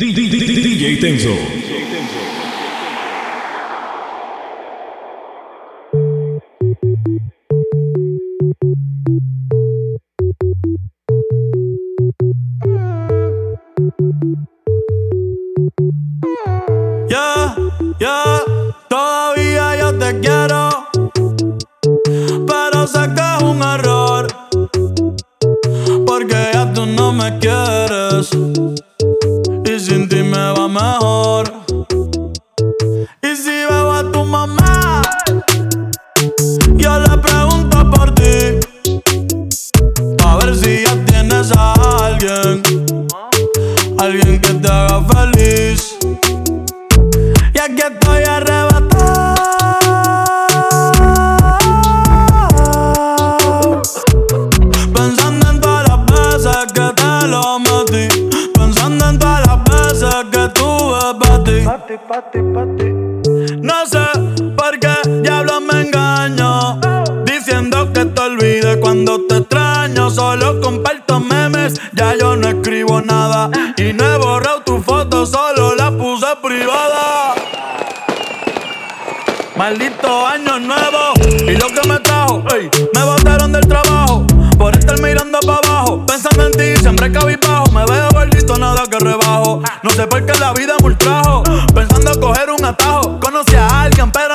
DJ Tenso. Ya,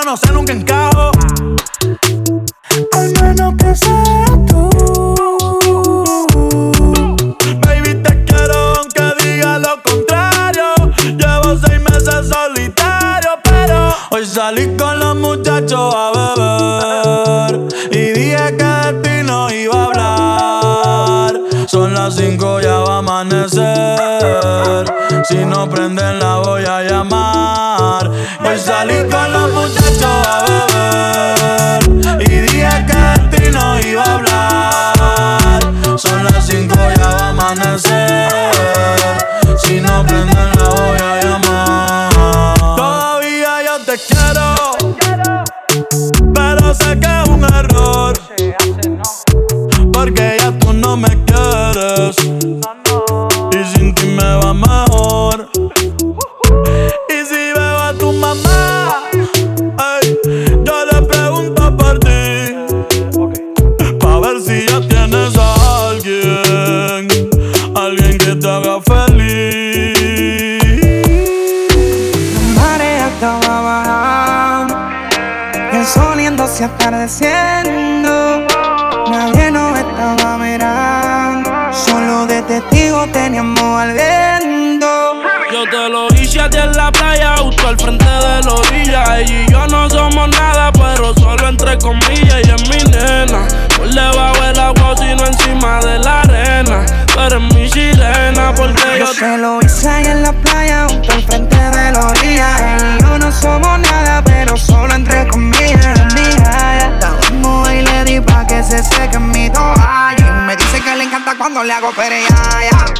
no sé nunca encajo, se lo hice ahí en la playa, junto al frente de la orilla. Él y yo no somos nada, pero solo entre comillas. Estábamos y le di pa' que se seque mi toalla. Y me dice que le encanta cuando le hago pereaya.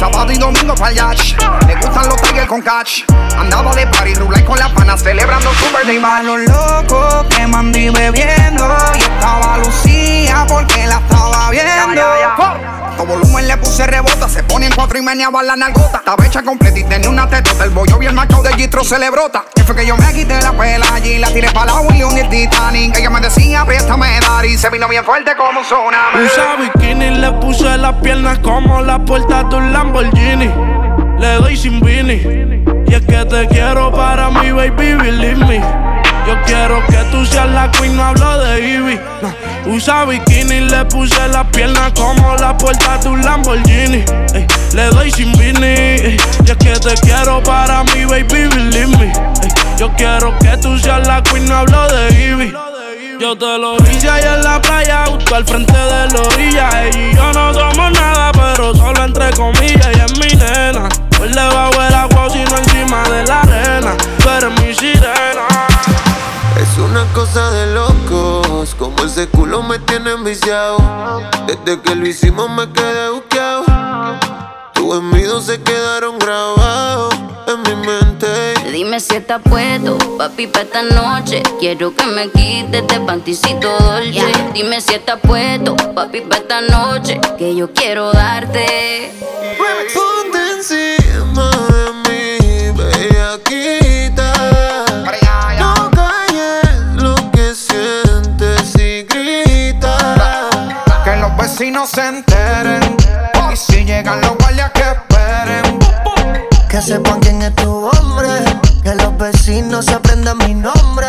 Sábado y domingo para yacht. Le gustan los tigres con catch. Andaba de party, rulay con las panas, celebrando su birthday bash. los locos quemando y bebiendo. Y estaba Lucía porque la estaba viendo. Todo volumen le puse rebota, se pone en cuatro y meneaba la nalgota. Estaba hecha completa y tenía una tetota. El bollo bien macho de Gistro se le brota. Que fue que yo me quité la pela allí, la tiré para la William y el Titanic. Ella me decía, préstame dar y se vino bien fuerte como un tsunami. Usa bikini, le puse las piernas como la puerta de un Lamborghini. Le doy sin vini. Y es que te quiero para mi baby, believe me. Yo quiero que tú seas la queen, no hablo de Ivy. No. Usa bikini, le puse las piernas como la puerta de un Lamborghini. Le doy sin vini. Y es que te quiero para mi baby, believe me. Yo quiero que tú seas la queen, no hablo de Ivy. Yo te lo hice ahí en la playa, justo al frente de la orilla. Ella y yo no somos nada, pero solo entre comillas. Ella es mi nena. Por debajo del agua, sino encima de la arena. Tú eres mi sirena. Es una cosa de locos, como ese culo me tiene enviciado. Desde que lo hicimos me quedé buqueado. Tus envidios se quedaron grabados en mi mente. Dime si está puesto, papi, pa' esta noche. Quiero que me quites este panticito dolce. Dime si está puesto, papi, pa' esta noche. Que yo quiero darte. Ponte encima de mí, bellaquita. No calles lo que sientes y grita. Que los vecinos se enteren. Y si llegan los que sepan quién es tu hombre. Que los vecinos se aprendan mi nombre.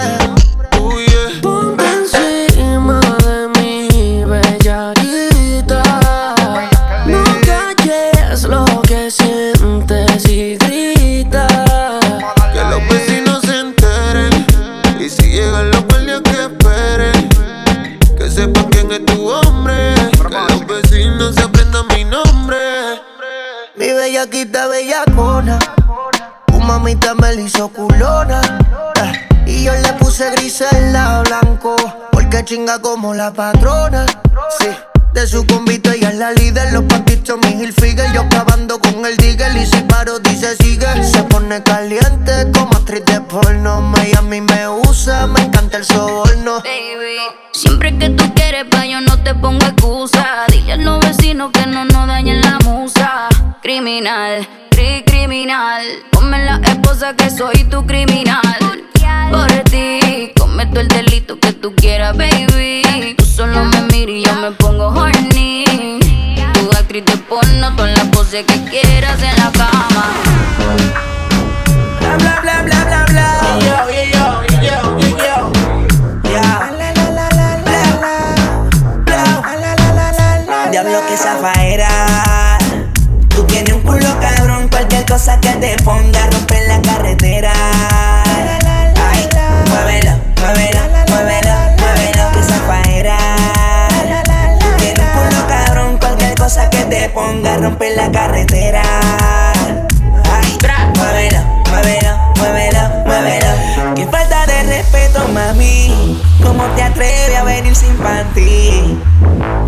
Y yo le puse gris en la blanco. Porque chinga como la patrona. Sí. De su convito ella es la líder, los patitos mi Hilfiger Yo con el digger y si paro dice sigue Se pone caliente como actriz de porno. Miami me usa, me encanta el soborno. Baby, siempre que tú quieres pa' yo no te pongo excusa. Dile a los vecinos que no nos dañen la musa. Criminal, cri criminal Ponme la esposa que soy tu criminal. Por ti, cometo el delito que tú quieras, baby. Tú solo me miras y yo me actriz de porno, todas las poses que quieras en la cama Bla bla bla bla bla bla. Yo, yo, yo, yo, yo. Diablo que zafaera. Tú tienes un culo cabrón, cualquier cosa que te ponga rompe te ponga rompe la carretera. Ay, muévelo, muévelo, muévelo, muévelo. Qué falta de respeto, mami. ¿Cómo te atreves a venir sin panty?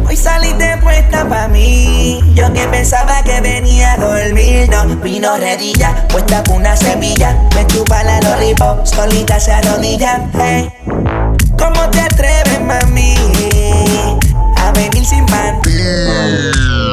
Hoy saliste puesta pa' mí. Yo que pensaba que venía a dormir. No, vino redilla, puesta con una semilla. Me chupa la lollipop, solita se arrodilla. Hey. ¿Cómo te atreves, mami? A venir sin panty.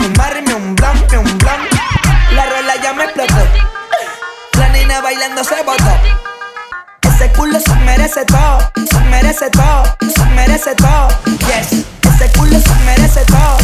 Fumarme un blon, un blon. La rola ya me explotó. La nena bailando se botó. Ese culo se merece todo, se merece todo, se merece todo. Yes, ese culo se merece todo,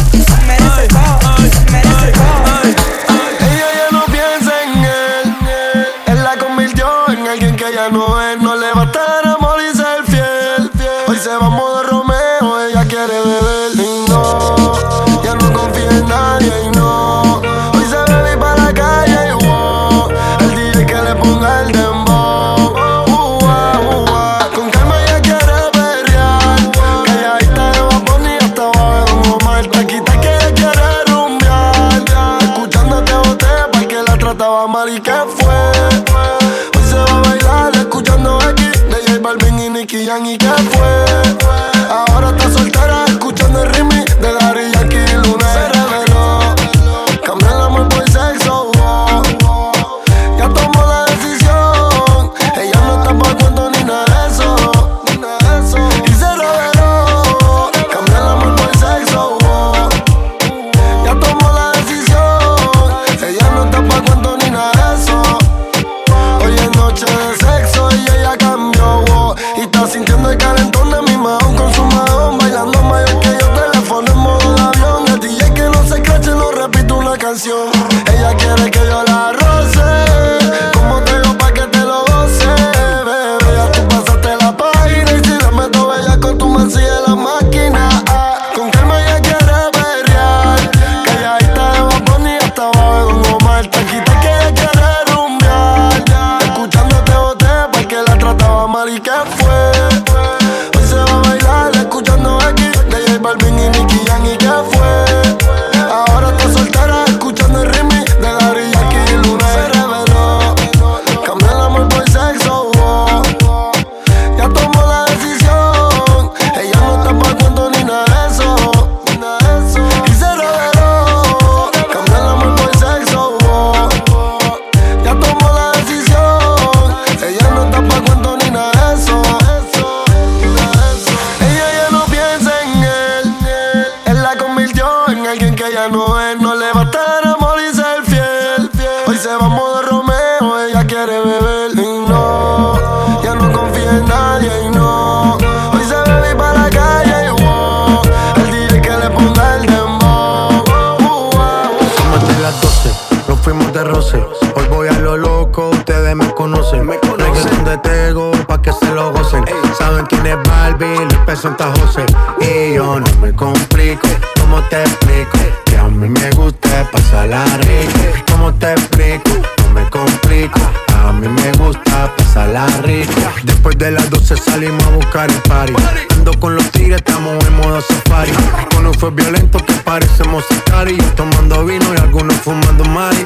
de las 12 salimos a buscar el party. Ando con los tigres, estamos en modo safari. Con fue violento que parecemos sicarios. Tomando vino y algunos fumando mari.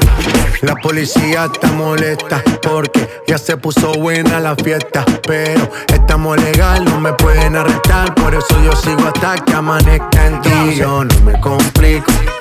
La policía está molesta porque ya se puso buena la fiesta. Pero estamos legal, no me pueden arrestar. Por eso yo sigo hasta que amanezca en ti. Yo no me complico,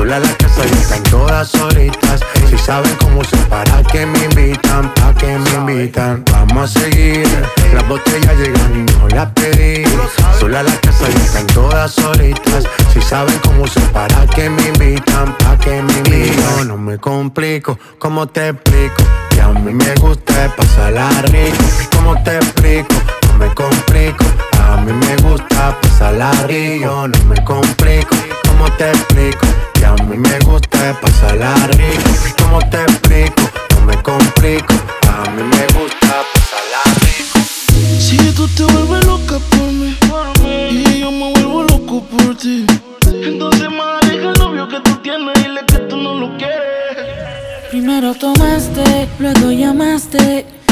Sola la casa y están todas solitas. Si saben cómo se para que me invitan, pa' que me invitan. Vamos a seguir. Las botellas llegan y no las pedí. Sola la casa y están todas solitas. Si saben cómo se para que me invitan, pa' que me invitan. No me complico, ¿cómo te explico? Que a mí me gusta pasarla rico. ¿Cómo te explico? No me complico. A mí me gusta pasarla rico. No me complico. ¿Cómo te explico? Que a mí me gusta pasarla rico. ¿Cómo te explico? No me complico. A mí me gusta pasarla rico. Si tú te vuelves loca por mí y yo me vuelvo loco por ti, entonces más aleja el novio que tú tienes y dile que tú no lo quieres. Primero tomaste, luego llamaste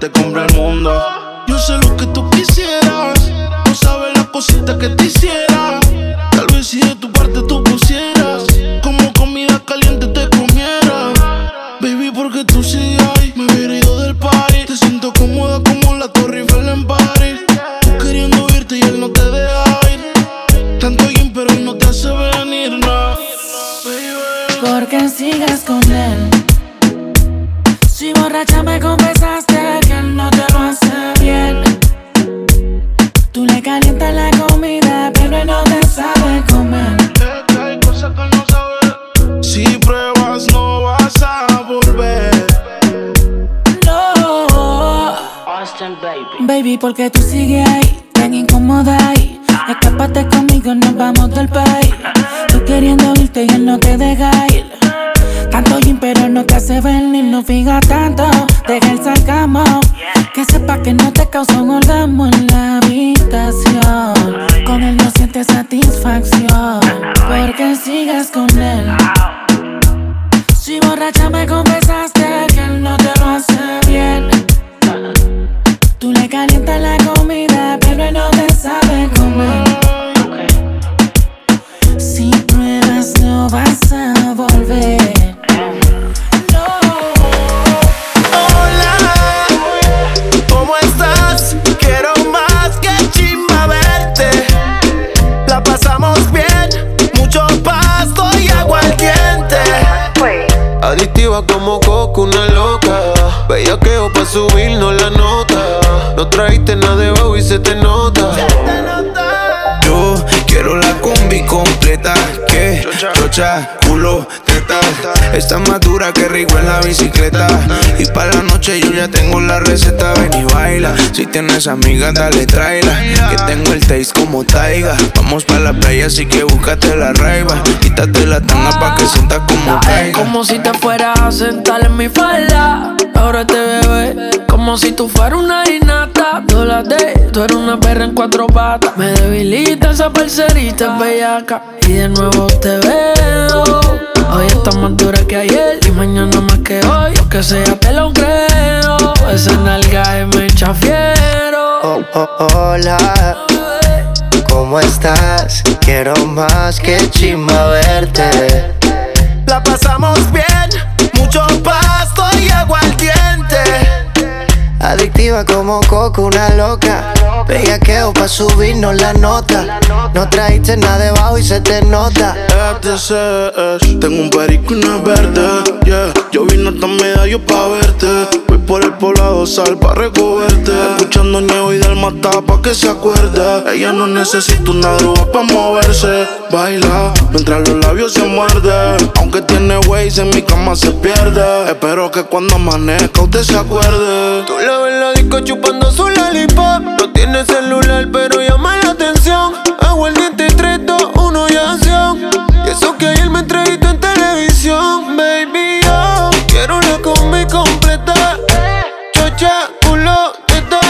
te compre el mundo. Yo sé lo que tú quisieras. No sabes la cosita que te hiciera. Se te nota. Yo quiero la combi completa. Que chocha, culo, teta. Está más dura que rico en la bicicleta. Y para la noche yo ya tengo la receta. Ven y baila. Si tienes amigas, dale tráela. Que tengo el taste como taiga. Vamos para la playa, así que búscate la raiva. Quítate la tanga pa' que sientas como caiga. Como si te fueras a sentar en mi falda. Ahora te bebé. Como si tú fueras una inata. Tú la de, tú eres una perra en cuatro patas. Me debilita esa parcerita bellaca. Y de nuevo te veo. Hoy estás más dura que ayer. Y mañana más que hoy. Lo que sea te lo creo. Esa nalga es me echa fiero. Oh, oh, hola, ¿cómo estás? Quiero más que chimba verte. La pasamos bien, mucho pasto y aguardiente. Adictiva como coco, una loca. Bellaqueo pa' subirnos la nota. No trajiste nada debajo y se te nota. FTCS, tengo un perico y una verde. Yeah, yo vine hasta medallo pa' verte. Voy por el poblado sal pa' recogerte. Escuchando Ñeo y del mata pa' que se acuerde. Ella no necesita una droga pa' moverse. Baila mientras los labios se muerden. Aunque tiene ways en mi cama se pierde. Espero que cuando amanezca usted se acuerde. La en la disco chupando su lollipop. No tiene celular, pero llama la atención. Aguardiente 3, 2, 1 y acción. Y eso que ayer me entrevistó en televisión. Baby, yo quiero una combi completa. Chocha, culo, teta.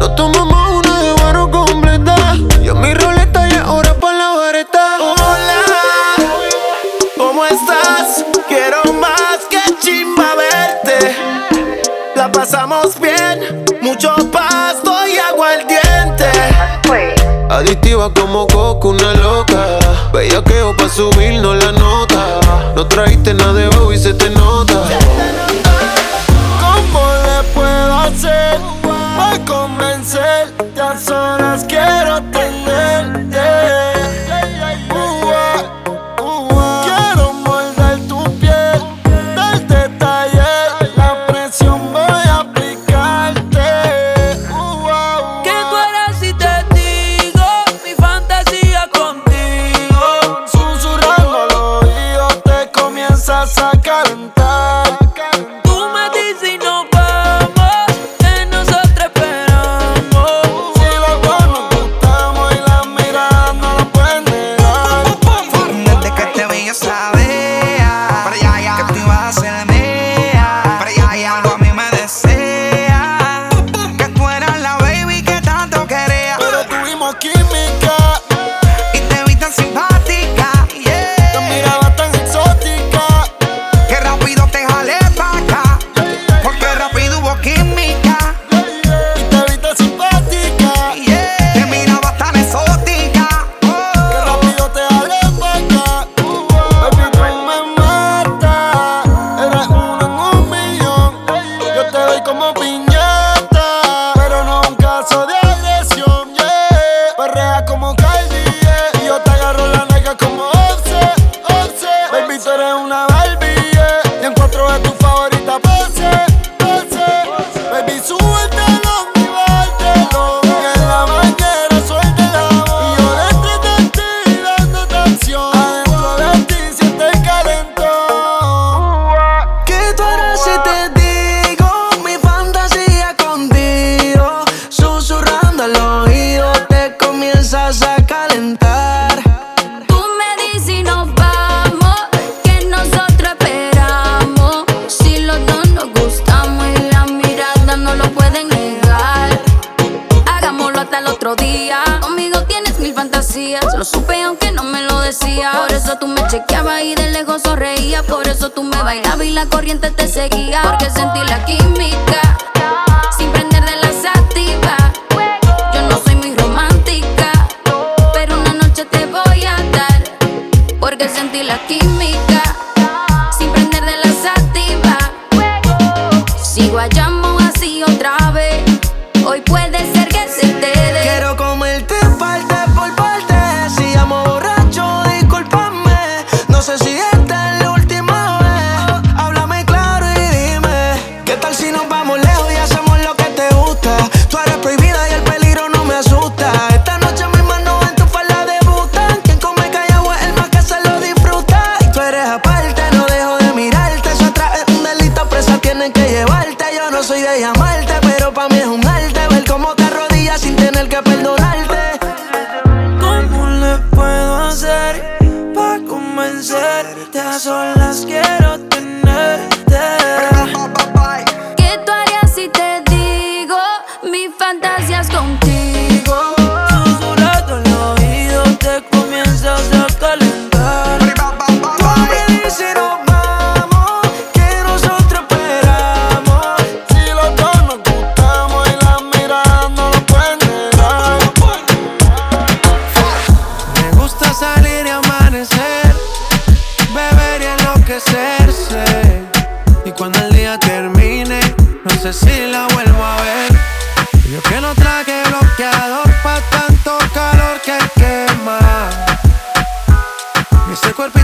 Nos tomamos una de barro completa. Y a mi roleta y ahora pa' la vareta. Hola, ¿cómo estás? Quiero más que chimba verte. La pasamos bien, Adictiva como coco, una loca. Bellaqueo pa' subirnos la nota. No trajiste nada de bajo y se te nota. ¿Cómo le puedo hacer para convencerte?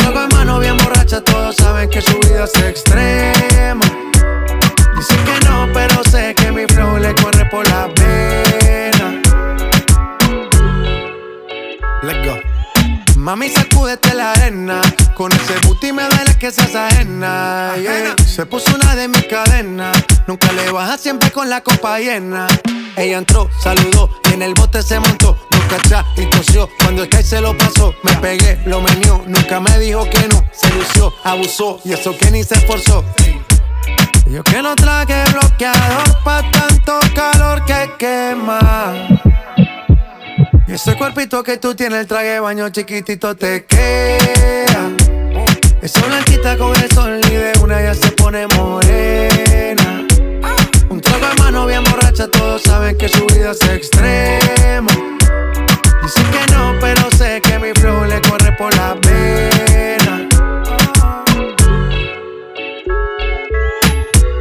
Trago en mano bien borracha, todos saben que su vida es extrema. Dice que no, pero sé que mi flow le corre por la pena. Let's go. Mami, sacúdete la arena. Con ese booty me duele que seas ajena. yeah. Se puso una de mis cadenas. Nunca le baja siempre con la copa llena. Ella entró, saludó y en el bote se montó. Nunca atrás y tosió. Cuando el que se lo pasó, me pegué, lo menió. Nunca me dijo que no. Se lució, abusó y eso que ni se esforzó. Yo que no traje bloqueador pa' tanto calor que quema. Y ese cuerpito que tú tienes, el traje baño chiquitito te queda. Esa blanquita con el sol y de una ya se pone morena. De mano bien borracha, todos saben que su vida es extrema. Dice que no, pero sé que mi flow le corre por la pena.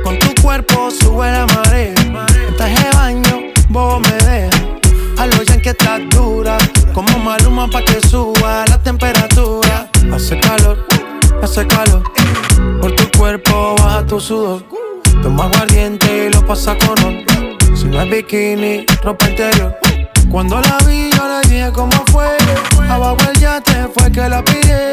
Con tu cuerpo sube la marea. Traje de baño, vos me dejas. A lo que estás dura. Como maluma pa' que suba la temperatura. Hace calor, hace calor. Por tu cuerpo baja tu sudor. Toma aguardiente Si no es bikini, ropa interior. Cuando la vi, yo le dije cómo fue. Abajo el yate fue que la pillé.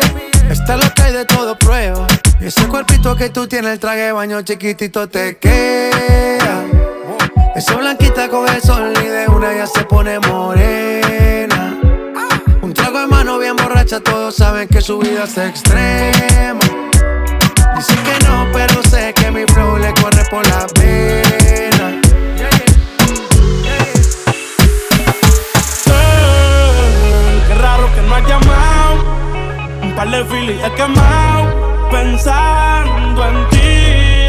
Esta es lo que de todo prueba. Y ese cuerpito que tú tienes, el traje baño chiquitito te queda. Esa blanquita con el sol y de una ya se pone morena. Un trago de mano bien borracha, todos saben que su vida es extrema. Dice que no, pero sé que mi flow le corre por la pena. Eh, Qué raro que no has llamado. Un par de filis he quemado. Pensando en ti,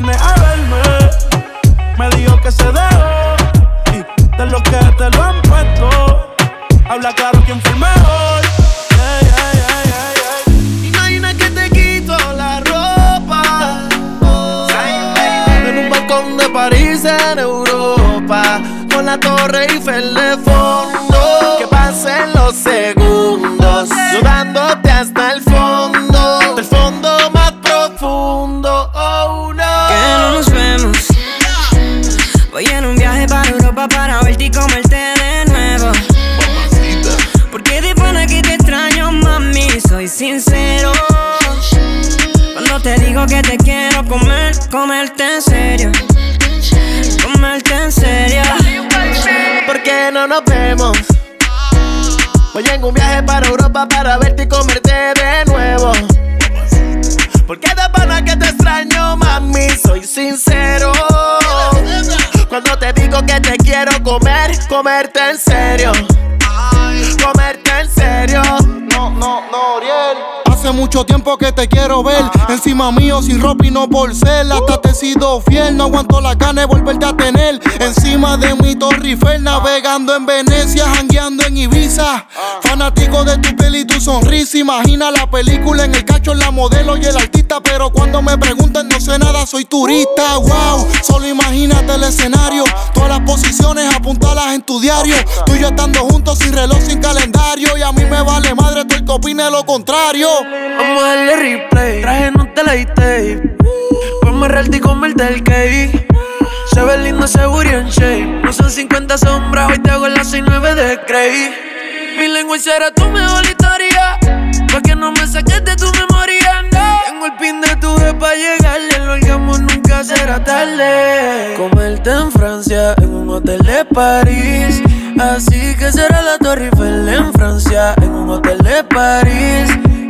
vienes a verme. Me dijo que se dejó y de los que te lo han puesto. Habla claro quién fue el mejor. Ey, ey, ey, ey, ey. Imagina que te quito la ropa. En un balcón de París en Europa. Con la Torre Eiffel nos vemos? Voy en un viaje para Europa para verte y comerte de nuevo. Porque de pana que te extraño, mami, soy sincero. Cuando te digo que te quiero comer, comerte en serio. Mucho tiempo que te quiero ver. Encima mío, sin ropa y no por ser. Hasta te he sido fiel. No aguanto la gana de volverte a tener. Encima de mi Torre navegando en Venecia, jangueando en Ibiza. Fanático de tu piel y tu sonrisa. Imagina la película en el cacho, la modelo y el artista. Pero cuando me preguntan, no sé nada, soy turista. Wow, solo imagínate el escenario. Todas las posiciones apuntalas en tu diario. Tú y yo estando juntos sin reloj, sin calendario. Y a mí me vale madre, tú el que opine lo contrario. Vamos a darle replay. Traje no te la tape. Vamos a y comerte el cake. Se ve lindo ese booty en shape. No son 50 sombras, hoy te hago las 69 de Grey. Mi lengua será tu mejor historia. Pa' que no me saques de tu memoria, no. Tengo el pin de tu vez pa' llegarle. Lo hagamos nunca será tarde. Comerte en Francia, en un hotel de París. Así que será la Torre Eiffel en Francia, en un hotel de París.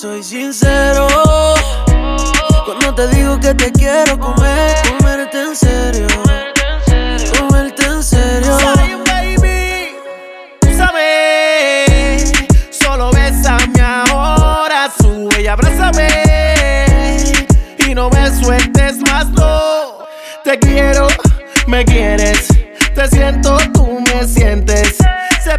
Soy sincero. Cuando te digo que te quiero comer, comerte en serio. Comerte en serio. baby, úsame. Solo bésame ahora, sube y abrázame. Y no me sueltes más, no. Te quiero, me quieres. Te siento, tú me sientes. Se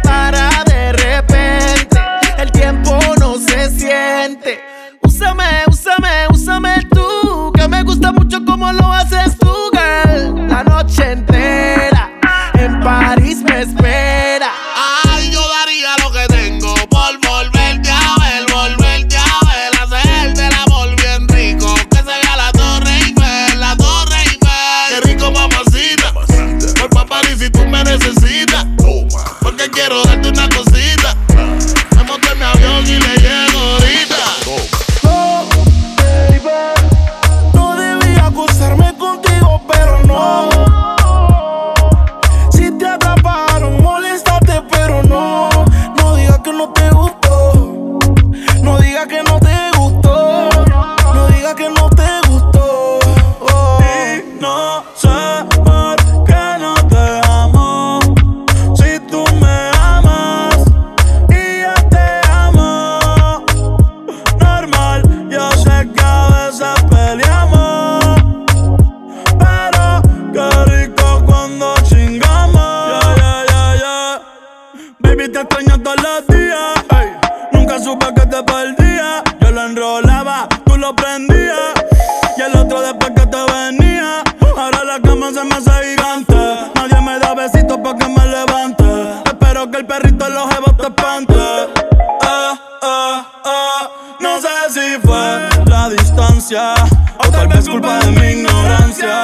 si fue la distancia o tal vez culpa de mi ignorancia.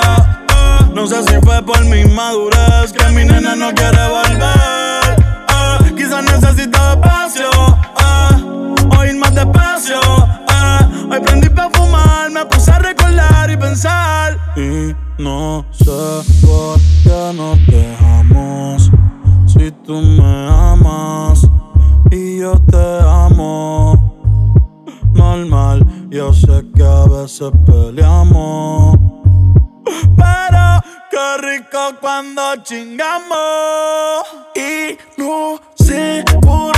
Ah, no sé si fue por mi madurez que mi nena no quiere volver. Ah, quizás necesita espacio, ah, o ir más despacio. ah. Hoy prendí para fumar, me puse a recordar y pensar. Y no sé por qué nos dejamos. Si tú me amas y yo te amo. Normal, yo sé que a veces peleamos. Pero qué rico cuando chingamos. Y no sé por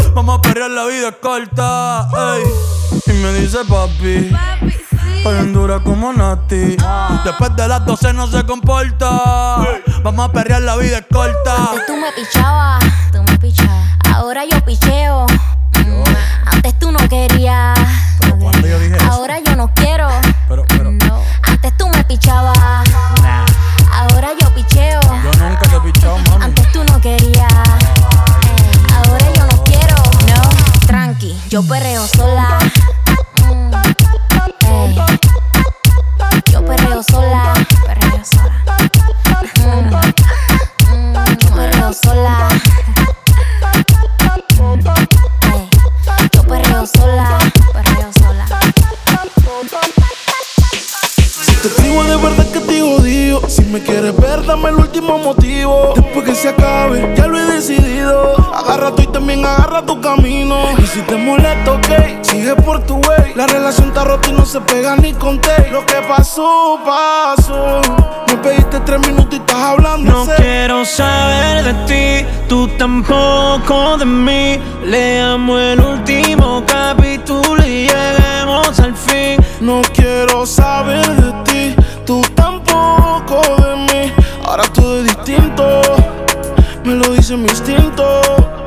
Vamos a perrear, la vida es corta. ey. Y me dice papi. Estoy en dura como Nati. Después de las 12 no se comporta. Vamos a perrear, la vida es corta. Antes tú me pichabas, tú me pichabas. Ahora yo picheo. Yo perreo sola. Mm. Yo perreo sola. Perreo sola. Mm, mm, Yo perreo sola. Ey, Yo perreo sola. Perreo sola. Si te escribo de verdad que te odio. Si me quieres ver, dame el último motivo. Después que se acabe, ya lo he decidido. Agarra tú y también agarra tu camino. Si te molesta, ok, sigue por tu way. La relación está rota y no se pega ni con té. Lo que pasó, pasó. Me pediste tres minutos y estás hablando. No quiero saber de ti, tú tampoco de mí. Leamos el último capítulo y lleguemos al fin. No quiero saber de ti, tú tampoco de mí. Ahora todo es distinto, me lo dice mi instinto.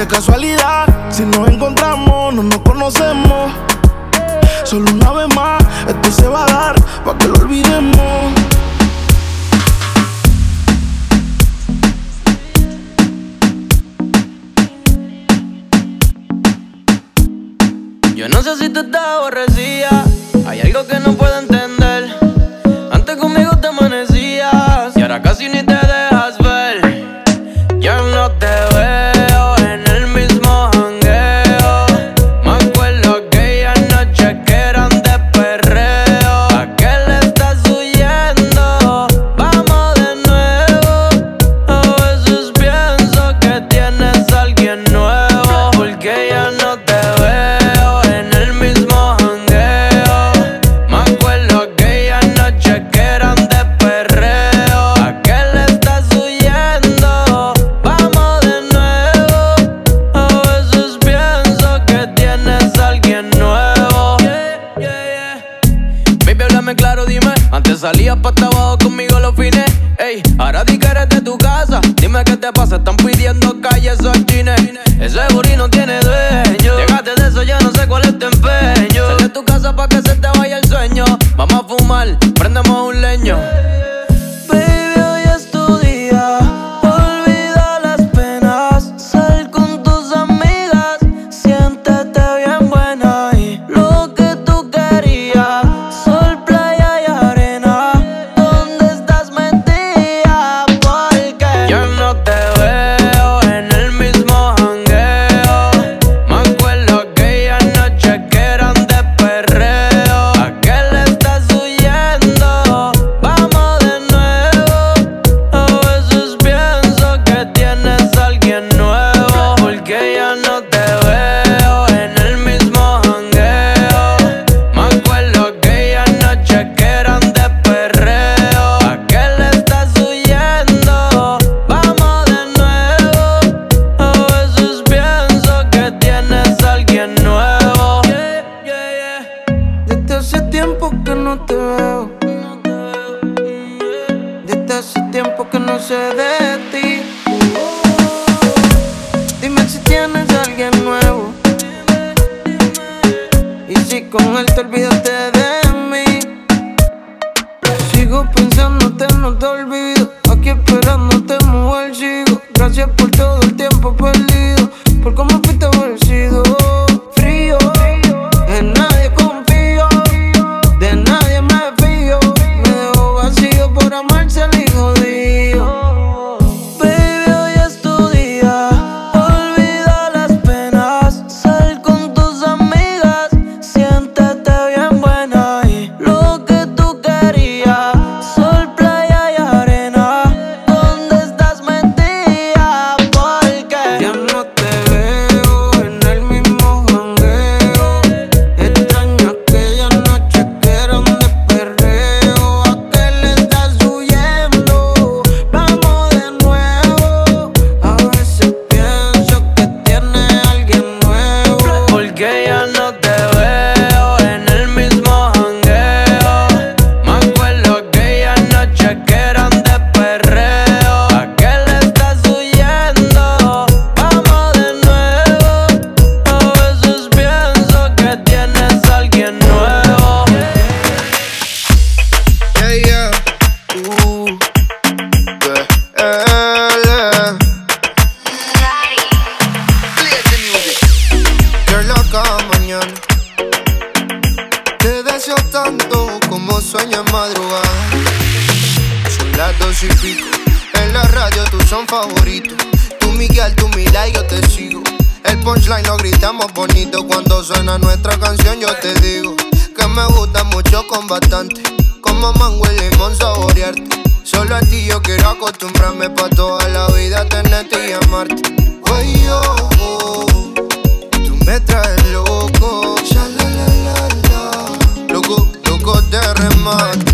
de casualidad. Si nos encontramos, no nos conocemos. Solo una vez más, esto se va a dar para que lo olvidemos. Yo no sé si tú te aborrecías. Hay algo que no puedo entender. Antes conmigo te amanecías y ahora casi ni te romance toda la vida tenerte y amarte. Oye, oh, oh, tú me traes loco. Loco, loco te remate.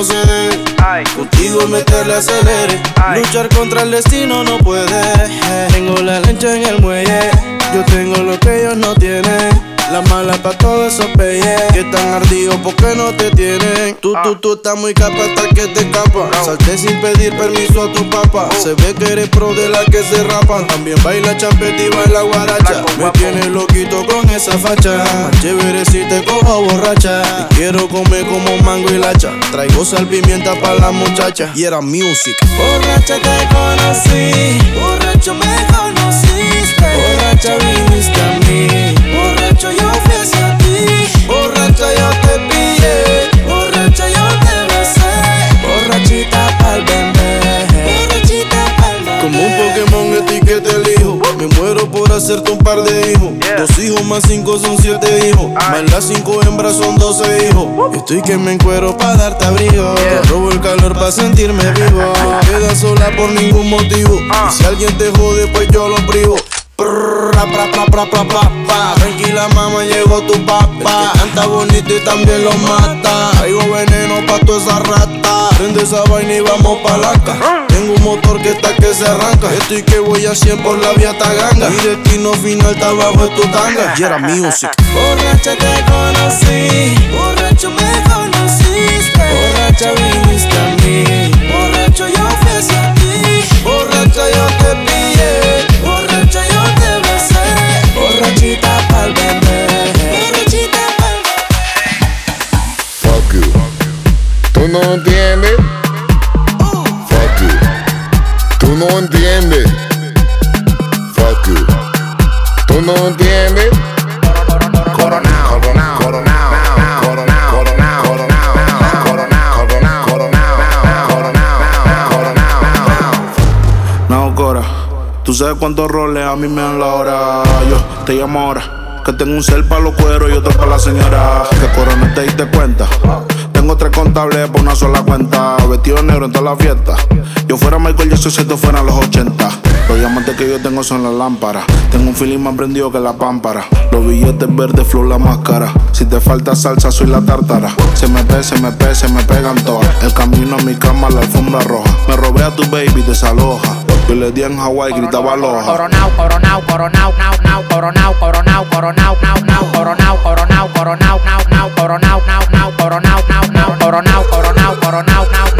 No se debe. Contigo meterle acelere. Luchar contra el destino no puede. Tengo la lancha en el muelle. Yo tengo lo que ellos no tienen. La mala pa' todos esos peyes Que están ardidos porque no te tienen. Tú, tú, tú estás muy capa hasta que te escapa Salté sin pedir permiso a tu papá. Se ve que eres pro de la que se rapan También baila champeta y baila guaracha. Me tienes loquito con esa facha. Más chévere si te cojo borracha. Y quiero comer como mango y lacha. Traigo sal pimienta para la muchacha. Y era music. Borracha te conocí. Borracho me conociste. Borracha Borracha yo te pillé. Borracha yo te besé. Borrachita pa'l bebé. Borrachita pa'l bebé. Como un Pokémon etiqueta elijo. Me muero por hacerte un par de hijos. Dos hijos más cinco son siete hijos. Más las cinco hembras son doce hijos. Estoy que me encuero pa' darte abrigo. Te robo el calor pa' sentirme vivo. No quedas sola por ningún motivo. Y si alguien te jode pues yo lo privo Prrr, pra, pra, pra, pra, pra, pa. Tranquila mamá, llegó tu papá. Canta bonito y también lo mata. Traigo veneno pa' toda esa rata. Prende esa vaina y vamos pa' la Tengo un motor que está que se arranca. Estoy que voy a 100 por la vía Taganga. Mi destino final está bajo tu tanga. Y era music. Borracha te conocí. Borracho me conociste. Borracha viniste a mí. Borracho yo fui hacia ti. Borracha yo te pillé Derechita pa'l bebé. Derechita pa'l Fuck you. Tú no entiendes. Fuck you. Tú no entiendes. Fuck you. Tú no entiendes. Coronao, coronao, coronao. No, Cora tú sabes cuántos roles a mí me dan la hora. Yo te llamo ahora. Que tengo un cel para los cueros y otro para la señora. Que Cora no te diste cuenta. Tengo tres contables por una sola cuenta. Vestido negro en toda la fiesta. Yo fuera Michael Jackson si esto fueran los 80. Los diamantes que yo tengo son las lámparas. Tengo un feeling más prendido que la pámpara. Los billetes verdes, flow la máscara. Si te falta salsa, soy la tártara. Se me pe, se me pe, se me pegan todas. El camino a mi cama, la alfombra roja. Me robé a tu baby, desaloja. Que le di en Hawái gritaba aloha. Coronao, coronao, coronao, nao, nao, coronao, coronao, coronao, nao, nao, coronao, coronao, coronao, nao, nao, coronao, nao, nao, coronao, nao, nao, coronao, coronao, coronao, nao,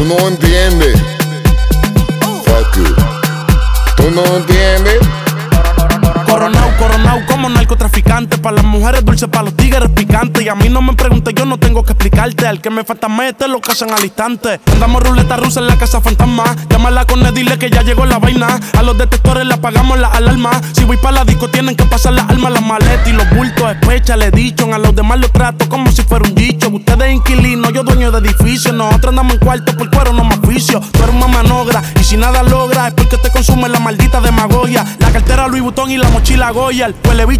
Tú no entiendes. Fuck you. Tú no entiendes. Coronao, coronao como narcotraficante. Para las mujeres dulce, para los tigres picante. Y a mí no me preguntes, yo no tengo que explicarte. Al que me falta mete, lo casan al instante. Andamos ruleta rusa en la casa fantasma. Llámala con él, dile que ya llegó la vaina. A los detectores le apagamos la alarma. Si voy para la disco, tienen que pasar las almas, las maletas y los bultos. Especha, le dicho. A los demás los trato como si fuera un dicho. Ustedes inquilinos, yo dueño de edificio. Nosotros andamos en cuarto por cuero, no me oficio. Tú eres una manogra y si nada logra es porque te consume la maldita demagogia. La cartera Louis Vuitton y la mochila Goya. El huele bicho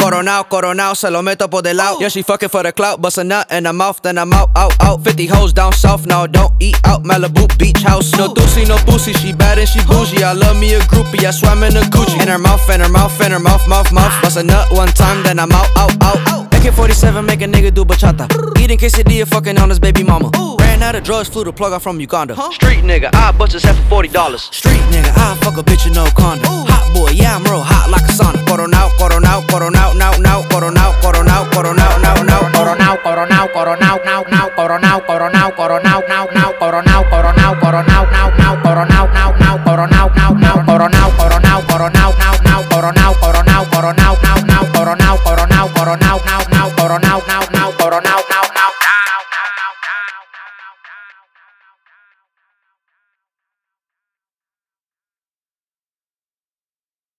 Coronao, coronao, se lo meto por del lado. Oh. Yeah, she fucking for the clout, bust a nut in her mouth, then I'm out, out, out. 50 hoes down south, now don't eat out. Malibu beach house. No doozy, no boosie, she bad and she bougie. I love me a groupie, I swam in a Gucci. In her mouth, in her mouth, in her mouth, mouth, mouth. Bust a nut one time, then I'm out, out, out, out. AK-47 make a nigga do bachata. Eating quesadilla, fucking on his baby mama. Ran out of drugs, flew the plug out from Uganda. Street nigga, I bust his head for $40. Street nigga, I fuck a bitch in no condom. Hot boy, yeah, I'm real hot like a sauna. Coronao, coronao, coronao, now, now, coronao, coronao, coronao, now, now, Coronao, coronao, coronao, nao, nao, coronao, coronao, coronao, nao, nao, coronao, coronao, coronao, nao, nao, coronao, nao, nao, coronao, nao, nao, coronao, coronao, coronao, nao, nao, coronao, coronao, coronao, nao, nao, coronao, coronao, coronao, nao, nao, coronao, nao, nao, coronao,